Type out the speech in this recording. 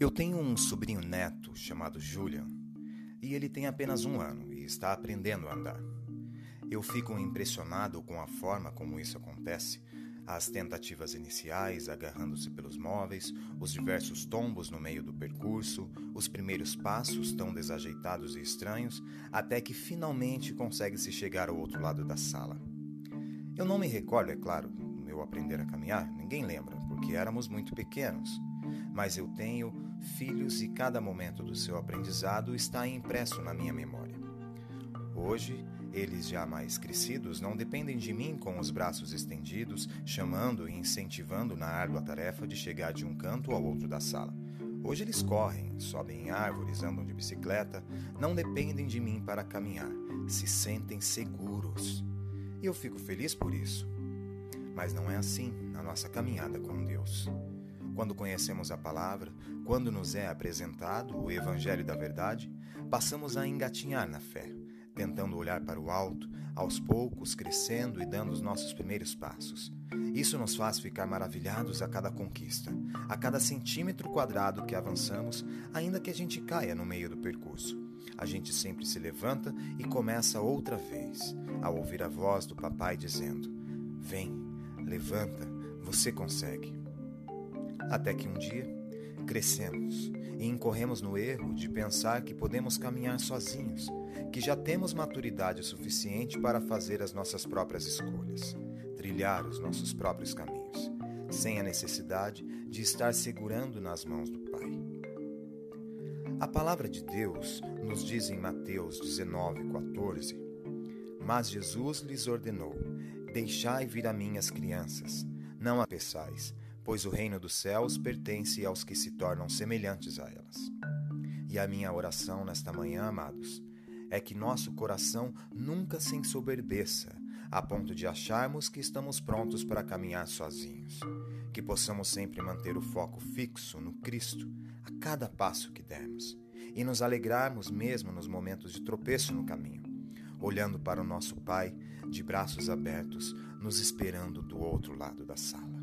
Eu tenho um sobrinho neto chamado Julian e ele tem apenas um ano e está aprendendo a andar. Eu fico impressionado com a forma como isso acontece. As tentativas iniciais, agarrando-se pelos móveis, os diversos tombos no meio do percurso, os primeiros passos tão desajeitados e estranhos, até que finalmente consegue se chegar ao outro lado da sala. Eu não me recordo, é claro, do meu aprender a caminhar, ninguém lembra, porque éramos muito pequenos. Mas eu tenho filhos e cada momento do seu aprendizado está impresso na minha memória. Hoje, eles, já mais crescidos, não dependem de mim com os braços estendidos, chamando e incentivando na árdua tarefa de chegar de um canto ao outro da sala. Hoje eles correm, sobem em árvores, andam de bicicleta, não dependem de mim para caminhar, se sentem seguros. E eu fico feliz por isso. Mas não é assim na nossa caminhada com Deus. Quando conhecemos a palavra, quando nos é apresentado o Evangelho da Verdade, passamos a engatinhar na fé tentando olhar para o alto, aos poucos crescendo e dando os nossos primeiros passos. Isso nos faz ficar maravilhados a cada conquista, a cada centímetro quadrado que avançamos, ainda que a gente caia no meio do percurso. A gente sempre se levanta e começa outra vez, ao ouvir a voz do papai dizendo: Vem, levanta, você consegue. Até que um dia crescemos e incorremos no erro de pensar que podemos caminhar sozinhos, que já temos maturidade suficiente para fazer as nossas próprias escolhas, trilhar os nossos próprios caminhos, sem a necessidade de estar segurando nas mãos do Pai. A palavra de Deus nos diz em Mateus 19:14: Mas Jesus lhes ordenou: Deixai vir a mim as crianças, não a peçais, pois o reino dos céus pertence aos que se tornam semelhantes a elas. E a minha oração nesta manhã, amados, é que nosso coração nunca se ensoberbeça, a ponto de acharmos que estamos prontos para caminhar sozinhos. Que possamos sempre manter o foco fixo no Cristo a cada passo que dermos e nos alegrarmos mesmo nos momentos de tropeço no caminho, olhando para o nosso Pai de braços abertos, nos esperando do outro lado da sala.